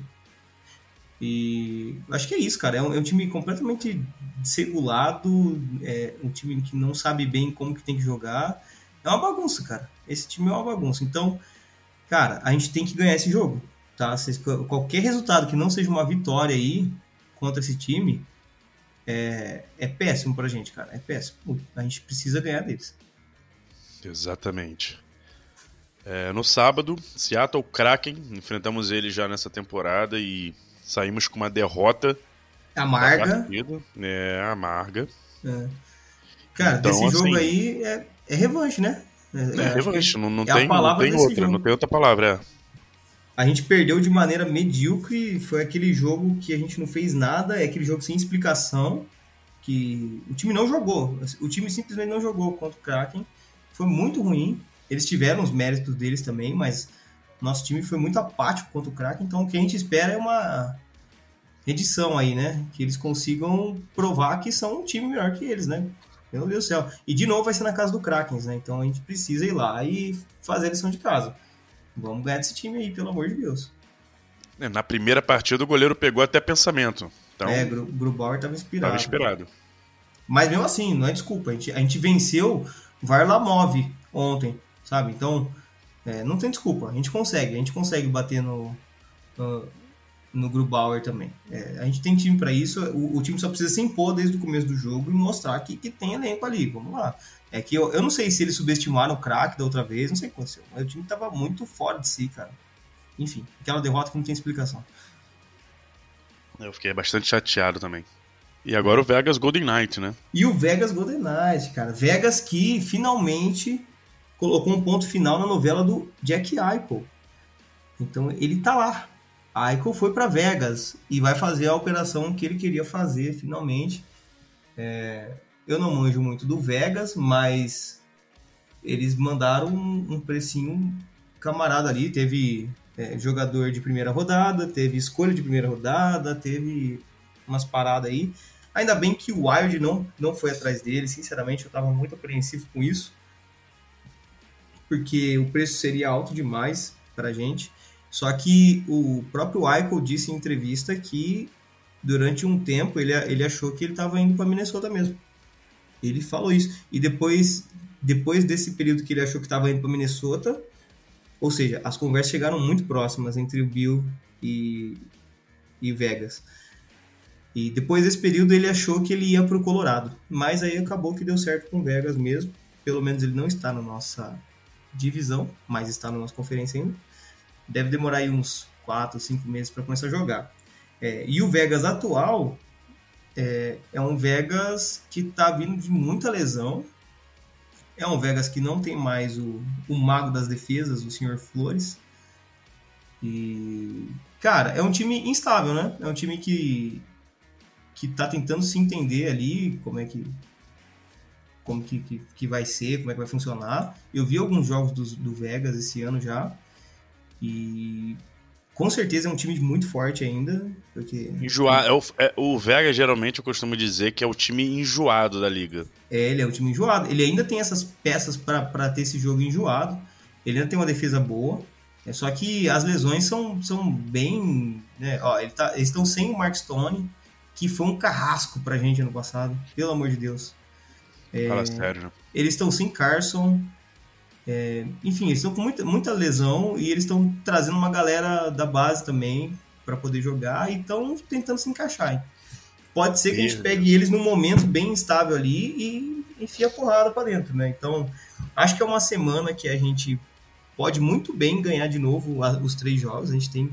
E acho que é isso, cara. É um, é um time completamente desregulado, é um time que não sabe bem como que tem que jogar. É uma bagunça, cara. Esse time é uma bagunça. Então, cara, a gente tem que ganhar esse jogo, tá? Qualquer resultado que não seja uma vitória aí contra esse time é, é péssimo pra gente, cara. É péssimo. A gente precisa ganhar deles. Exatamente. É, no sábado, Seattle Kraken, enfrentamos ele já nessa temporada e saímos com uma derrota Amarga. partida, é, amarga. É. Cara, Então, desse jogo assim- aí é, é revanche, né? É, acho revanche, não, não é tem, não tem outra, jogo. não tem outra palavra. É. A gente perdeu de maneira medíocre, foi aquele jogo que a gente não fez nada, é aquele jogo sem explicação, que o time não jogou, o time simplesmente não jogou contra o Kraken, foi muito ruim, eles tiveram os méritos deles também, mas nosso time foi muito apático contra o Kraken, então o que a gente espera é uma edição aí, né? Que eles consigam provar que são um time melhor que eles, né? Meu Deus do céu. E de novo vai ser na casa do Kraken, né? Então a gente precisa ir lá e fazer a lição de casa. Vamos ganhar desse time aí, pelo amor de Deus. É, Na primeira partida, o goleiro pegou até pensamento. Então, é, Gru- Grubauer tava inspirado. estava esperado. Mas mesmo assim, não é desculpa. A gente, a gente venceu Varlamov ontem, sabe? Então, é, não tem desculpa. A gente consegue. A gente consegue bater no, no, no Grubauer também. É, a gente tem time para isso. O, o time só precisa se impor desde o começo do jogo e mostrar que, que tem elenco ali. Vamos lá. É que eu, eu não sei se eles subestimaram o craque da outra vez, não sei o que aconteceu. Mas o time tava muito fora de si, cara. Enfim, aquela derrota que não tem explicação. Eu fiquei bastante chateado também. E agora o Vegas Golden Knight, né? E o Vegas Golden Knight, cara. Vegas que finalmente colocou um ponto final na novela do Jack Eichel. Então ele tá lá. Eichel foi para Vegas e vai fazer a operação que ele queria fazer finalmente. É, eu não manjo muito do Vegas, mas eles mandaram um, um precinho camarada ali. Teve é, jogador de primeira rodada, teve escolha de primeira rodada, teve umas paradas aí. Ainda bem que o Wild não, não foi atrás dele, sinceramente eu estava muito apreensivo com isso, porque o preço seria alto demais para gente. Só que o próprio Eichel disse em entrevista que durante um tempo ele, ele achou que ele estava indo para Minnesota mesmo. Ele falou isso. E depois, depois desse período que ele achou que estava indo para Minnesota, ou seja, as conversas chegaram muito próximas entre o Bill e, e Vegas. E depois desse período ele achou que ele ia para o Colorado. Mas aí acabou que deu certo com Vegas mesmo. Pelo menos ele não está na nossa divisão, mas está na nossa conferência ainda. Deve demorar aí uns 4, 5 meses para começar a jogar. É, e o Vegas atual é, é um Vegas que está vindo de muita lesão. É um Vegas que não tem mais o, o mago das defesas, o Sr. Flores. E, cara, é um time instável, né? É um time que que tá tentando se entender ali como é que como que, que, que vai ser, como é que vai funcionar. Eu vi alguns jogos do, do Vegas esse ano já e com certeza é um time muito forte ainda, porque Enjoar, é o, é- o Vegas geralmente eu costumo dizer que é o time enjoado da liga. É, ele é um time enjoado. Ele ainda tem essas peças para ter esse jogo enjoado. Ele ainda tem uma defesa boa. É só que as lesões são, são bem. Né? Ó, ele tá, eles estão sem o Mark Stone, que foi um carrasco pra gente ano passado, pelo amor de Deus. É, Fala sério, eles estão sem Carson. É, enfim, eles estão com muita, muita lesão e eles estão trazendo uma galera da base também para poder jogar e estão tentando se encaixar. hein? Pode ser que a gente pegue eles num momento bem instável ali e enfia a porrada para dentro, né? Então, acho que é uma semana que a gente pode muito bem ganhar de novo a- os três jogos. A gente tem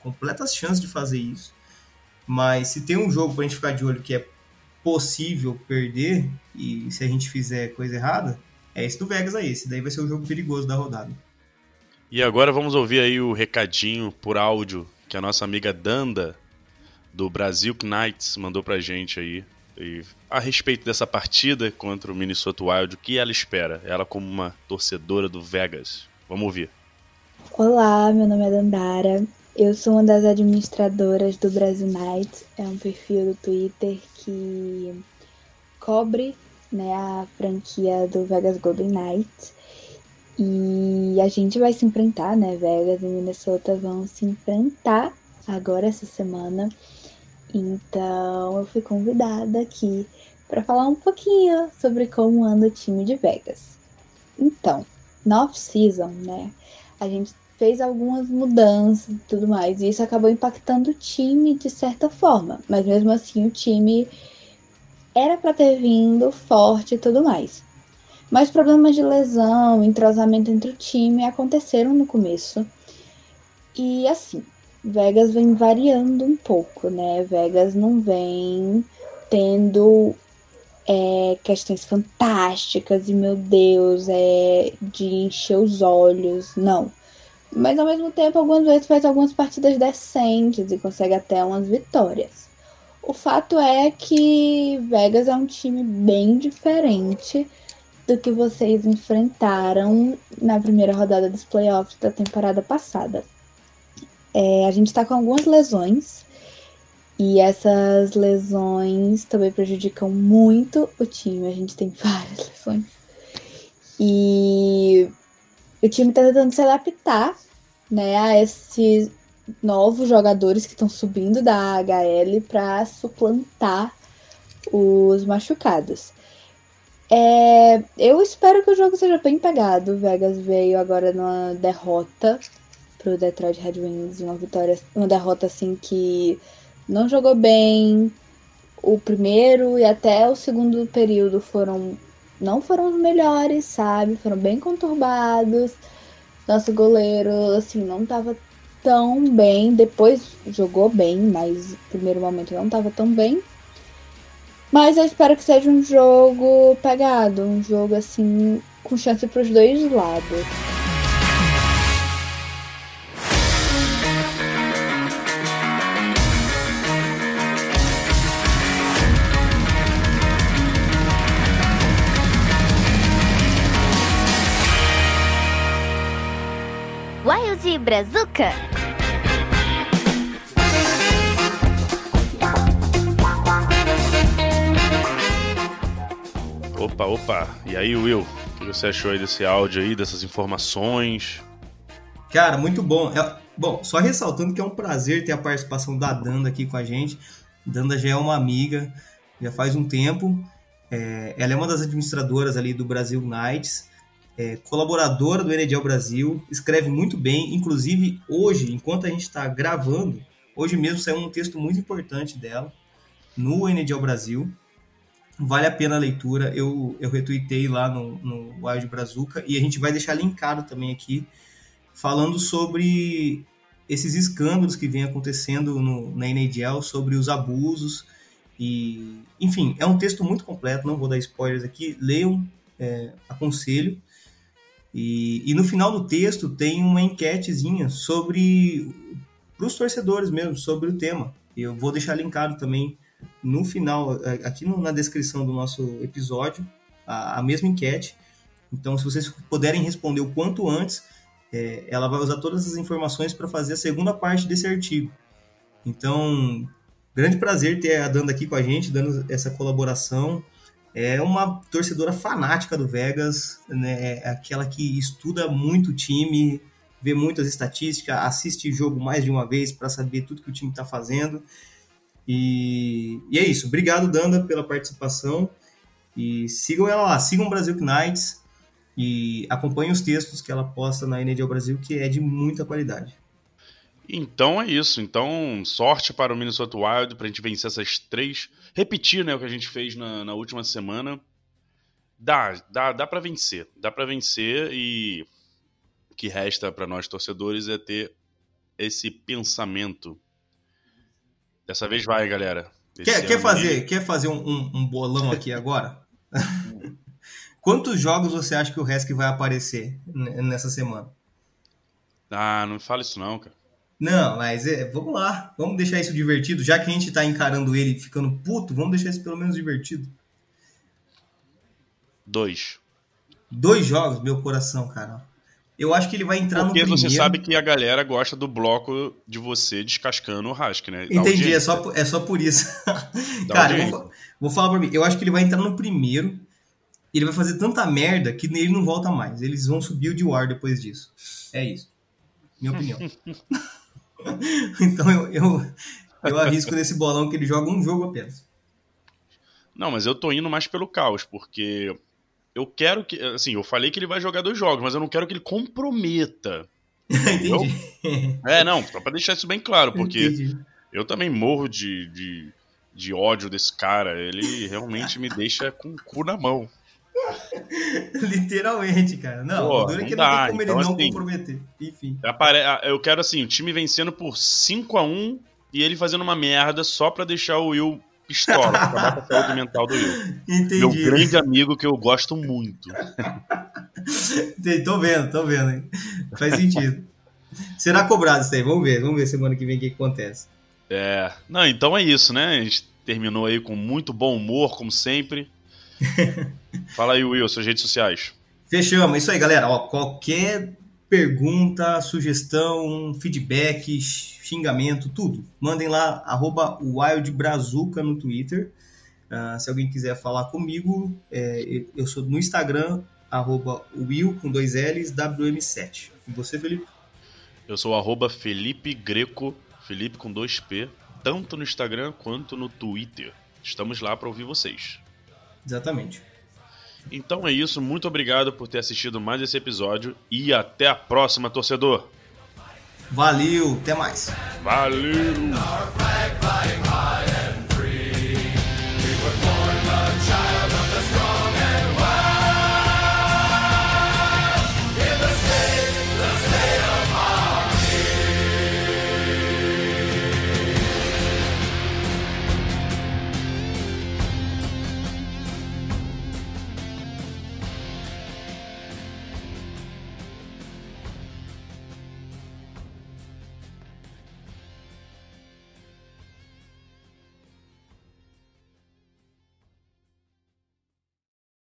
completas chances de fazer isso. Mas se tem um jogo pra gente ficar de olho que é possível perder, e se a gente fizer coisa errada, é esse do Vegas aí. Esse daí vai ser o jogo perigoso da rodada. E agora vamos ouvir aí o recadinho por áudio que a nossa amiga Danda, do Brasil Knights, mandou pra gente aí. E a respeito dessa partida contra o Minnesota Wild, o que ela espera? Ela como uma torcedora do Vegas. Vamos ouvir. Olá, meu nome é Dandara. Eu sou uma das administradoras do Brasil Nights. É um perfil do Twitter que cobre né, a franquia do Vegas Golden Knights. E a gente vai se enfrentar, né? Vegas e Minnesota vão se enfrentar agora essa semana. Então eu fui convidada aqui para falar um pouquinho sobre como anda o time de Vegas. Então, na off-season, né? A gente fez algumas mudanças e tudo mais, e isso acabou impactando o time de certa forma, mas mesmo assim o time era para ter vindo forte e tudo mais. Mas problemas de lesão, entrosamento entre o time aconteceram no começo. E assim, Vegas vem variando um pouco, né? Vegas não vem tendo é, questões fantásticas e meu Deus, é de encher os olhos, não. Mas ao mesmo tempo, algumas vezes faz algumas partidas decentes e consegue até umas vitórias. O fato é que Vegas é um time bem diferente do que vocês enfrentaram na primeira rodada dos playoffs da temporada passada. É, a gente tá com algumas lesões e essas lesões também prejudicam muito o time. A gente tem várias lesões. E o time tá tentando se adaptar, né, a esses novos jogadores que estão subindo da HL para suplantar os machucados. É, eu espero que o jogo seja bem pegado. O Vegas veio agora numa derrota pro Detroit Red Wings, uma vitória, uma derrota assim que não jogou bem. O primeiro e até o segundo período foram não foram os melhores, sabe? Foram bem conturbados. Nosso goleiro assim não tava tão bem, depois jogou bem, mas no primeiro momento não tava tão bem. Mas eu espero que seja um jogo pegado, um jogo assim com chance para os dois lados. Brazuca. Opa, opa. E aí, Will? O que você achou aí desse áudio aí, dessas informações? Cara, muito bom. É- bom, só ressaltando que é um prazer ter a participação da Danda aqui com a gente. Danda já é uma amiga, já faz um tempo. É, ela é uma das administradoras ali do Brasil Knights, é, colaboradora do NHL Brasil, escreve muito bem. Inclusive, hoje, enquanto a gente está gravando, hoje mesmo saiu um texto muito importante dela no NHL Brasil. Vale a pena a leitura. Eu, eu retuitei lá no, no Wild Brazuca e a gente vai deixar linkado também aqui falando sobre esses escândalos que vem acontecendo no, na NHL, sobre os abusos e, enfim, é um texto muito completo, não vou dar spoilers aqui, leiam, é, aconselho. E, e no final do texto tem uma enquetezinha sobre, para os torcedores mesmo, sobre o tema. Eu vou deixar linkado também no final, a- aqui no- na descrição do nosso episódio, a, a mesma enquete. Então, se vocês puderem responder o quanto antes, é, ela vai usar todas as informações para fazer a segunda parte desse artigo. Então, grande prazer ter a Danda aqui com a gente, dando essa colaboração. É uma torcedora fanática do Vegas, né? É aquela que estuda muito o time, vê muitas estatísticas, assiste jogo mais de uma vez para saber tudo que o time está fazendo. E, e, é isso. Obrigado, Danda, pela participação. E sigam ela lá, sigam Brasil Knights e acompanhem os textos que ela posta na NHL Brasil, que é de muita qualidade. Então é isso. Então, sorte para o Minnesota Wild para a gente vencer essas três. Repetir né, o que a gente fez na, na última semana. Dá, dá, dá para vencer. Dá para vencer e o que resta para nós torcedores é ter esse pensamento. Dessa vez vai, galera. quer, quer fazer, quer fazer um, um, um bolão aqui agora? Quantos jogos você acha que o Resk vai aparecer nessa semana? Ah, não fala isso não, cara. Não, mas é, vamos lá. Vamos deixar isso divertido. Já que a gente tá encarando ele ficando puto, vamos deixar isso pelo menos divertido. Dois. Dois jogos, meu coração, cara. Eu acho que ele vai entrar Porque no primeiro. você sabe que a galera gosta do bloco de você descascando o Rask, né? Da Entendi, é só, é só por isso. Cara, vou, vou falar pra mim. Eu acho que ele vai entrar no primeiro. Ele vai fazer tanta merda que ele não volta mais. Eles vão subir o de War depois disso. É isso. Minha opinião. então eu, eu, eu arrisco nesse bolão que ele joga um jogo apenas. Não, mas eu tô indo mais pelo caos, porque eu quero que. Assim, eu falei que ele vai jogar dois jogos, mas eu não quero que ele comprometa. É, não, só pra deixar isso bem claro, porque Entendi. eu também morro de, de, de ódio desse cara. Ele realmente me deixa com o cu na mão. Literalmente, cara. Não, Pô, o duro é não que dá, não tem como ele então, não assim- comprometer. Enfim. Apare- ah, Eu quero, assim, o time vencendo por 5 a 1 e ele fazendo uma merda só pra deixar o Will pistola, pra acabar com a saúde mental do Will. Entendi. Meu grande amigo que eu gosto muito. Tô vendo, tô vendo. hein? Faz sentido. Será cobrado isso aí? Vamos ver. Vamos ver semana que vem o que que acontece. É. Não, então é isso, né? A gente terminou aí com muito bom humor, como sempre. Fala aí, Will, suas redes sociais. Fechamos. Isso aí, galera. Ó, qualquer pergunta, sugestão, feedback, xingamento, tudo. Mandem lá, arroba wildbrazuca no Twitter. Ah, se alguém quiser falar comigo, é, eu sou no Instagram, arroba will com dois L's, WM7. E você, Felipe? Eu sou arroba Felipe Greco, Felipe com dois P, tanto no Instagram quanto no Twitter. Estamos lá para ouvir vocês. Exatamente. Então é isso, muito obrigado por ter assistido mais esse episódio e até a próxima, torcedor. Valeu, até mais. Valeu!